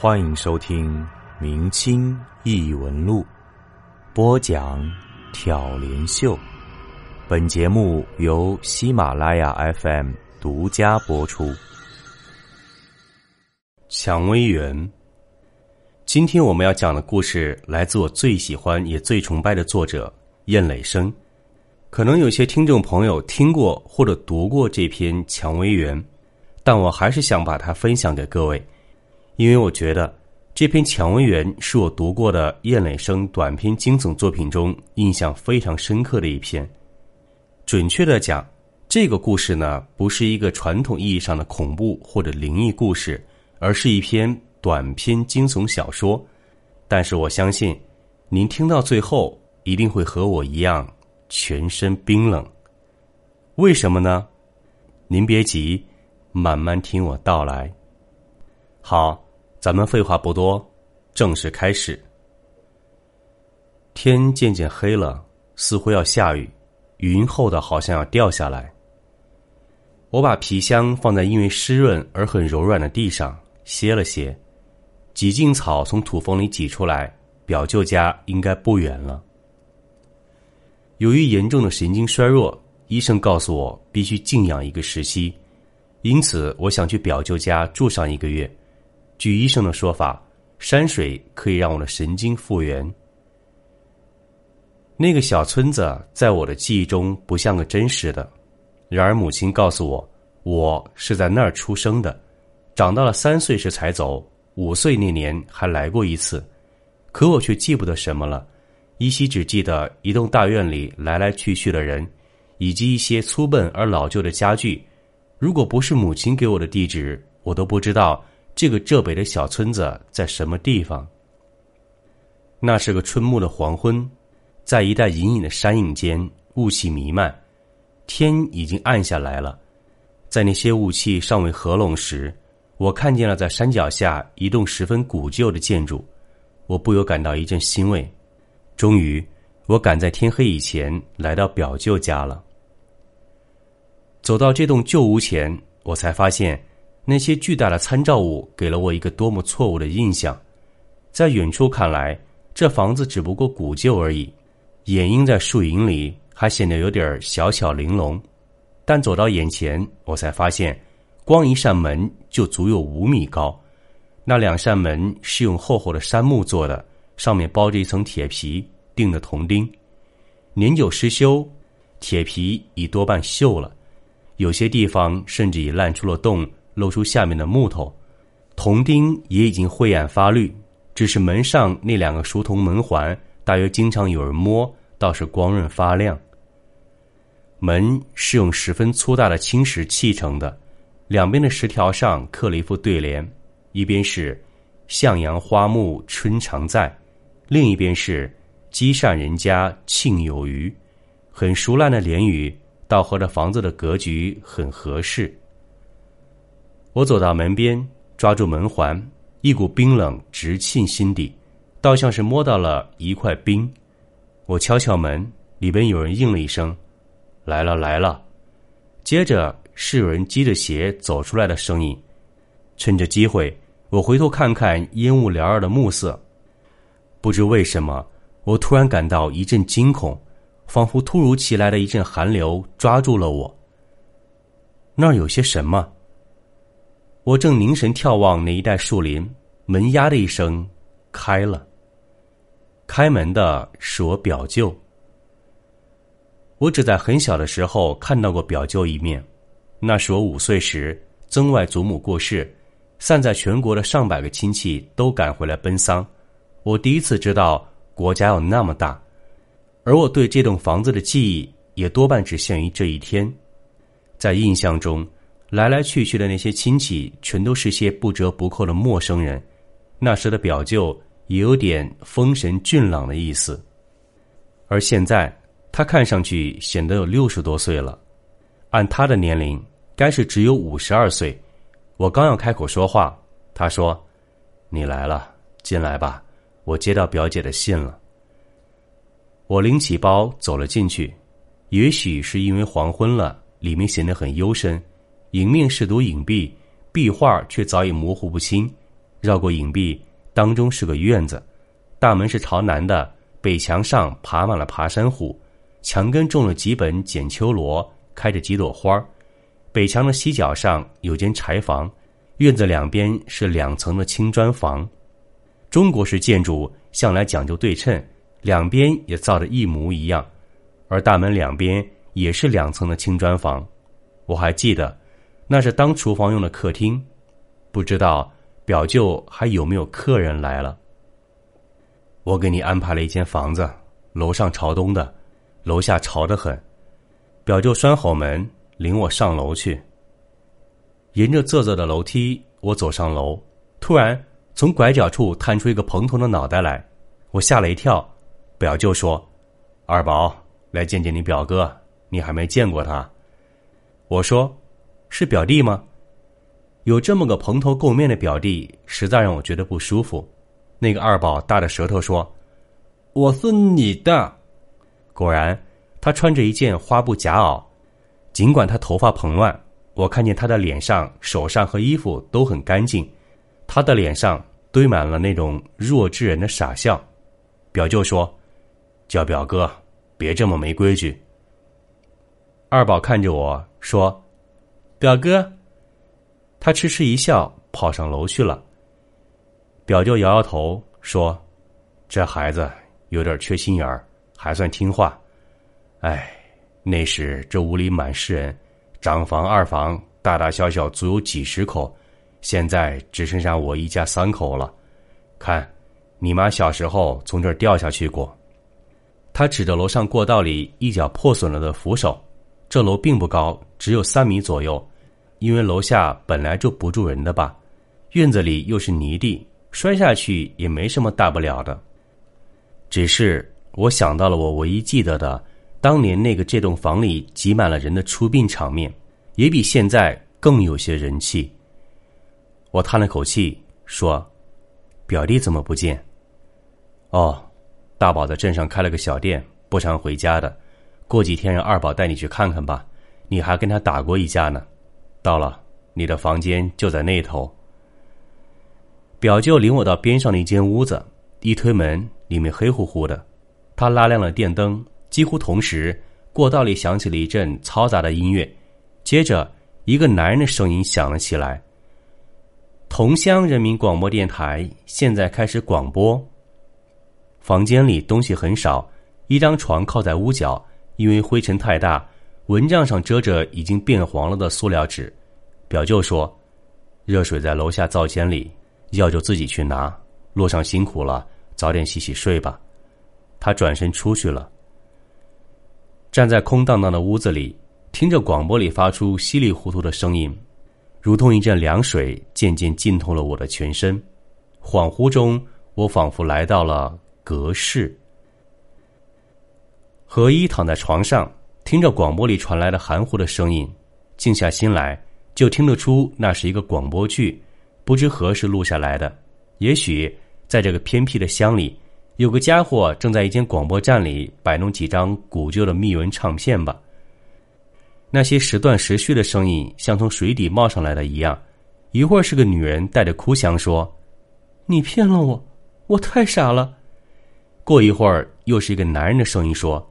欢迎收听《明清异闻录》，播讲挑帘秀。本节目由喜马拉雅 FM 独家播出。蔷薇园。今天我们要讲的故事来自我最喜欢也最崇拜的作者燕磊生。可能有些听众朋友听过或者读过这篇《蔷薇园》，但我还是想把它分享给各位。因为我觉得这篇《蔷薇园》是我读过的燕磊生短篇惊悚作品中印象非常深刻的一篇。准确的讲，这个故事呢不是一个传统意义上的恐怖或者灵异故事，而是一篇短篇惊悚小说。但是我相信，您听到最后一定会和我一样全身冰冷。为什么呢？您别急，慢慢听我道来。好。咱们废话不多，正式开始。天渐渐黑了，似乎要下雨，云厚的好像要掉下来。我把皮箱放在因为湿润而很柔软的地上，歇了歇。几茎草从土缝里挤出来，表舅家应该不远了。由于严重的神经衰弱，医生告诉我必须静养一个时期，因此我想去表舅家住上一个月。据医生的说法，山水可以让我的神经复原。那个小村子在我的记忆中不像个真实的，然而母亲告诉我，我是在那儿出生的，长到了三岁时才走，五岁那年还来过一次，可我却记不得什么了，依稀只记得一栋大院里来来去去的人，以及一些粗笨而老旧的家具。如果不是母亲给我的地址，我都不知道。这个浙北的小村子在什么地方？那是个春暮的黄昏，在一带隐隐的山影间，雾气弥漫，天已经暗下来了。在那些雾气尚未合拢时，我看见了在山脚下一栋十分古旧的建筑，我不由感到一阵欣慰。终于，我赶在天黑以前来到表舅家了。走到这栋旧屋前，我才发现。那些巨大的参照物给了我一个多么错误的印象，在远处看来，这房子只不过古旧而已，掩映在树影里还显得有点小巧玲珑。但走到眼前，我才发现，光一扇门就足有五米高，那两扇门是用厚厚的杉木做的，上面包着一层铁皮钉的铜钉，年久失修，铁皮已多半锈了，有些地方甚至已烂出了洞。露出下面的木头，铜钉也已经晦暗发绿，只是门上那两个熟铜门环，大约经常有人摸，倒是光润发亮。门是用十分粗大的青石砌成的，两边的石条上刻了一副对联，一边是“向阳花木春常在”，另一边是“积善人家庆有余”，很熟烂的联语，倒和这房子的格局很合适。我走到门边，抓住门环，一股冰冷直沁心底，倒像是摸到了一块冰。我敲敲门，里边有人应了一声：“来了，来了。”接着是有人系着鞋走出来的声音。趁着机会，我回头看看烟雾缭绕的暮色，不知为什么，我突然感到一阵惊恐，仿佛突如其来的一阵寒流抓住了我。那儿有些什么？我正凝神眺望那一带树林，门“呀”的一声开了。开门的是我表舅。我只在很小的时候看到过表舅一面，那是我五岁时，曾外祖母过世，散在全国的上百个亲戚都赶回来奔丧，我第一次知道国家有那么大，而我对这栋房子的记忆也多半只限于这一天，在印象中。来来去去的那些亲戚，全都是些不折不扣的陌生人。那时的表舅也有点风神俊朗的意思，而现在他看上去显得有六十多岁了，按他的年龄，该是只有五十二岁。我刚要开口说话，他说：“你来了，进来吧，我接到表姐的信了。”我拎起包走了进去，也许是因为黄昏了，里面显得很幽深。迎面是堵影壁，壁画却早已模糊不清。绕过影壁，当中是个院子，大门是朝南的，北墙上爬满了爬山虎，墙根种了几本剪秋罗，开着几朵花儿北墙的西角上有间柴房，院子两边是两层的青砖房。中国式建筑向来讲究对称，两边也造的一模一样，而大门两边也是两层的青砖房。我还记得，那是当厨房用的客厅，不知道表舅还有没有客人来了。我给你安排了一间房子，楼上朝东的，楼下潮得很。表舅拴好门，领我上楼去。沿着仄仄的楼梯，我走上楼，突然。从拐角处探出一个蓬头的脑袋来，我吓了一跳。表舅说：“二宝，来见见你表哥，你还没见过他。”我说：“是表弟吗？”有这么个蓬头垢面的表弟，实在让我觉得不舒服。那个二宝大着舌头说：“我是你的。”果然，他穿着一件花布夹袄，尽管他头发蓬乱，我看见他的脸上、手上和衣服都很干净。他的脸上堆满了那种弱智人的傻笑。表舅说：“叫表哥，别这么没规矩。”二宝看着我说：“表哥。”他痴痴一笑，跑上楼去了。表舅摇摇头说：“这孩子有点缺心眼儿，还算听话。哎，那时这屋里满是人，长房、二房，大大小小足有几十口。”现在只剩下我一家三口了，看，你妈小时候从这儿掉下去过。他指着楼上过道里一角破损了的扶手。这楼并不高，只有三米左右，因为楼下本来就不住人的吧。院子里又是泥地，摔下去也没什么大不了的。只是我想到了我唯一记得的当年那个这栋房里挤满了人的出殡场面，也比现在更有些人气。我叹了口气，说：“表弟怎么不见？”哦，大宝在镇上开了个小店，不常回家的。过几天让二宝带你去看看吧。你还跟他打过一架呢。到了，你的房间就在那头。表舅领我到边上的一间屋子，一推门，里面黑乎乎的。他拉亮了电灯，几乎同时，过道里响起了一阵嘈杂的音乐，接着一个男人的声音响了起来。桐乡人民广播电台现在开始广播。房间里东西很少，一张床靠在屋角，因为灰尘太大，蚊帐上遮着已经变黄了的塑料纸。表舅说：“热水在楼下灶间里，药就自己去拿。路上辛苦了，早点洗洗睡吧。”他转身出去了。站在空荡荡的屋子里，听着广播里发出稀里糊涂的声音。如同一阵凉水，渐渐浸透了我的全身。恍惚中，我仿佛来到了隔室。何一躺在床上，听着广播里传来的含糊的声音，静下心来，就听得出那是一个广播剧，不知何时录下来的。也许在这个偏僻的乡里，有个家伙正在一间广播站里摆弄几张古旧的密文唱片吧。那些时断时续的声音，像从水底冒上来的一样。一会儿是个女人带着哭腔说：“你骗了我，我太傻了。”过一会儿又是一个男人的声音说：“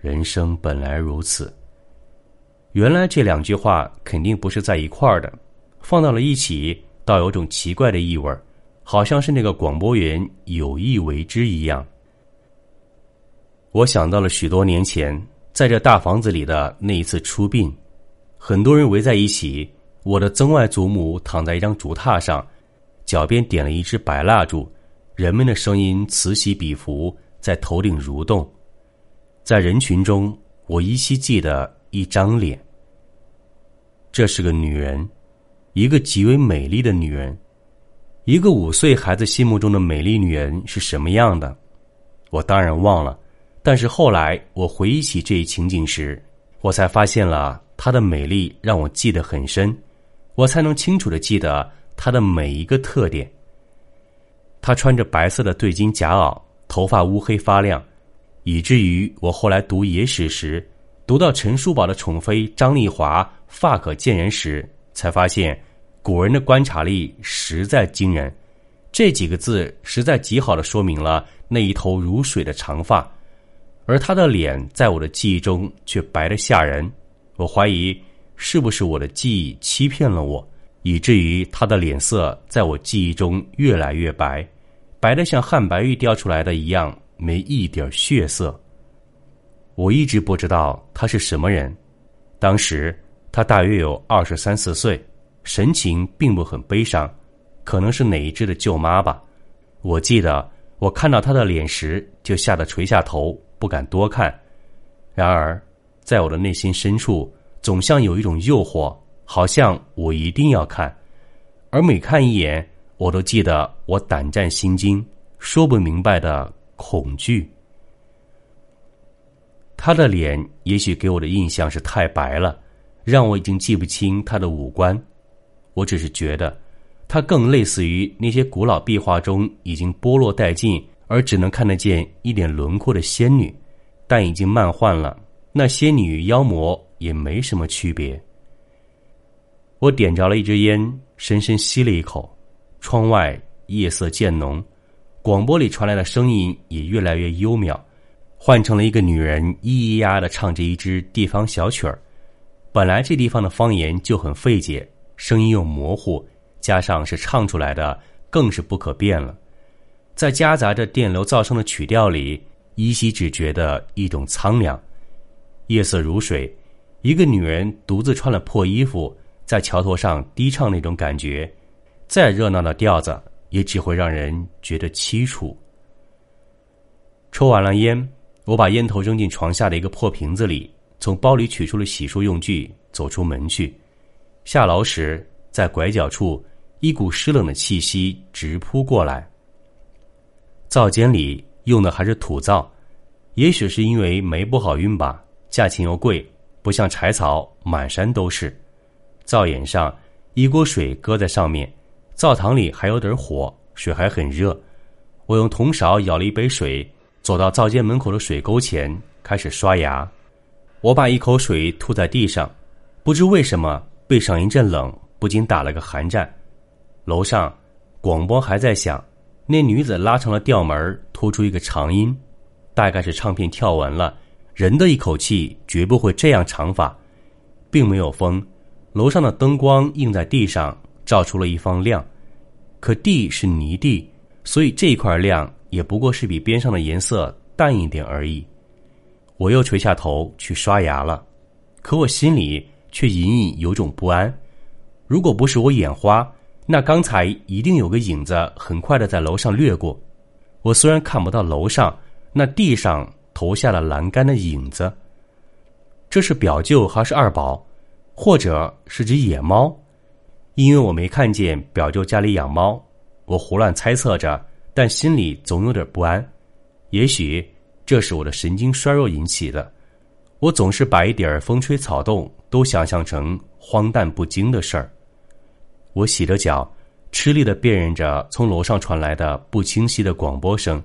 人生本来如此。”原来这两句话肯定不是在一块儿的，放到了一起，倒有种奇怪的意味儿好像是那个广播员有意为之一样。我想到了许多年前。在这大房子里的那一次出殡，很多人围在一起。我的曾外祖母躺在一张竹榻上，脚边点了一支白蜡烛。人们的声音此起彼伏，在头顶蠕动。在人群中，我依稀记得一张脸。这是个女人，一个极为美丽的女人。一个五岁孩子心目中的美丽女人是什么样的？我当然忘了。但是后来，我回忆起这一情景时，我才发现了她的美丽让我记得很深，我才能清楚的记得她的每一个特点。她穿着白色的对襟夹袄，头发乌黑发亮，以至于我后来读野史时，读到陈叔宝的宠妃张丽华发可见人时，才发现古人的观察力实在惊人。这几个字实在极好的说明了那一头如水的长发，而他的脸在我的记忆中却白得吓人。我怀疑是不是我的记忆欺骗了我，以至于他的脸色在我记忆中越来越白，白得像汉白玉雕出来的一样，没一点血色。我一直不知道他是什么人。当时他大约有二十三四岁，神情并不很悲伤，可能是哪一只的舅妈吧。我记得我看到他的脸时，就吓得垂下头，不敢多看。然而，在我的内心深处，总像有一种诱惑，好像我一定要看。而每看一眼，我都记得我胆战心惊、说不明白的恐惧。他的脸也许给我的印象是太白了，让我已经记不清他的五官。我只是觉得，他更类似于那些古老壁画中已经剥落殆尽而只能看得见一点轮廓的仙女，但已经漫换了。那仙女与妖魔也没什么区别。我点着了一支烟，深深吸了一口。窗外夜色渐浓，广播里传来的声音也越来越幽渺。换成了一个女人咿咿呀的唱着一支地方小曲儿，本来这地方的方言就很费解，声音又模糊，加上是唱出来的，更是不可辨了。在夹杂着电流噪声的曲调里，依稀只觉得一种苍凉。夜色如水，一个女人独自穿了破衣服，在桥头上低唱那种感觉，再热闹的调子，也只会让人觉得凄楚。抽完了烟。我把烟头扔进床下的一个破瓶子里，从包里取出了洗漱用具，走出门去。下楼时，在拐角处，一股湿冷的气息直扑过来。灶间里用的还是土灶，也许是因为煤不好运吧，价钱又贵，不像柴草满山都是。灶眼上一锅水搁在上面，灶堂里还有点火，水还很热。我用铜勺舀了一杯水。走到灶间门口的水沟前，开始刷牙。我把一口水吐在地上，不知为什么背上一阵冷，不禁打了个寒战。楼上广播还在响，那女子拉长了调门，拖出一个长音，大概是唱片跳完了。人的一口气绝不会这样长法，并没有风。楼上的灯光映在地上，照出了一方亮。可地是泥地，所以这块亮。也不过是比边上的颜色淡一点而已。我又垂下头去刷牙了，可我心里却隐隐有种不安。如果不是我眼花，那刚才一定有个影子很快的在楼上掠过。我虽然看不到楼上，那地上投下了栏杆的影子。这是表舅还是二宝，或者是只野猫？因为我没看见表舅家里养猫，我胡乱猜测着。但心里总有点不安，也许这是我的神经衰弱引起的。我总是把一点风吹草动都想象成荒诞不经的事儿。我洗着脚，吃力的辨认着从楼上传来的不清晰的广播声。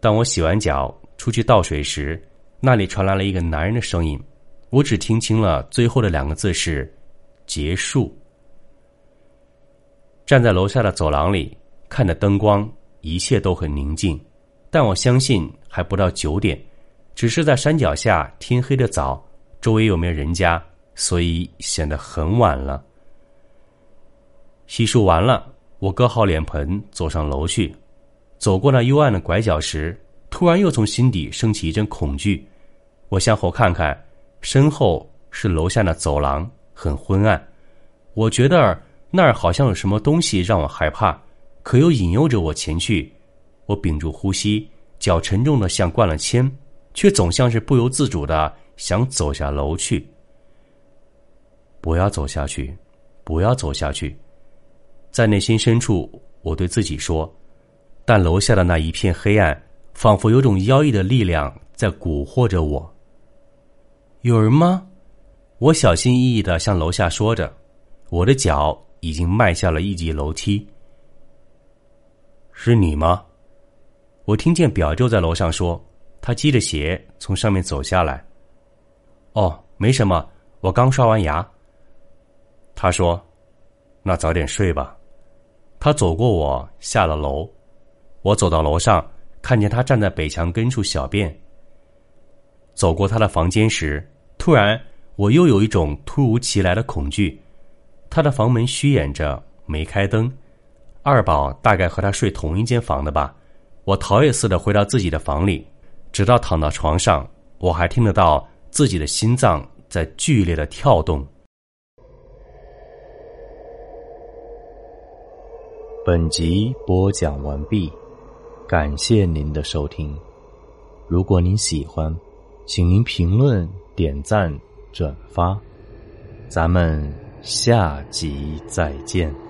当我洗完脚出去倒水时，那里传来了一个男人的声音，我只听清了最后的两个字是“结束”。站在楼下的走廊里。看着灯光，一切都很宁静，但我相信还不到九点，只是在山脚下，天黑的早，周围又没人家，所以显得很晚了。洗漱完了，我搁好脸盆，走上楼去。走过那幽暗的拐角时，突然又从心底升起一阵恐惧。我向后看看，身后是楼下的走廊，很昏暗。我觉得那儿好像有什么东西让我害怕。可又引诱着我前去，我屏住呼吸，脚沉重的像灌了铅，却总像是不由自主的想走下楼去。不要走下去，不要走下去，在内心深处，我对自己说。但楼下的那一片黑暗，仿佛有种妖异的力量在蛊惑着我。有人吗？我小心翼翼的向楼下说着，我的脚已经迈下了一级楼梯。是你吗？我听见表舅在楼上说，他系着鞋从上面走下来。哦，没什么，我刚刷完牙。他说：“那早点睡吧。”他走过我，下了楼。我走到楼上，看见他站在北墙根处小便。走过他的房间时，突然我又有一种突如其来的恐惧。他的房门虚掩着，没开灯。二宝大概和他睡同一间房的吧。我逃也似的回到自己的房里，直到躺到床上，我还听得到自己的心脏在剧烈的跳动。本集播讲完毕，感谢您的收听。如果您喜欢，请您评论、点赞、转发。咱们下集再见。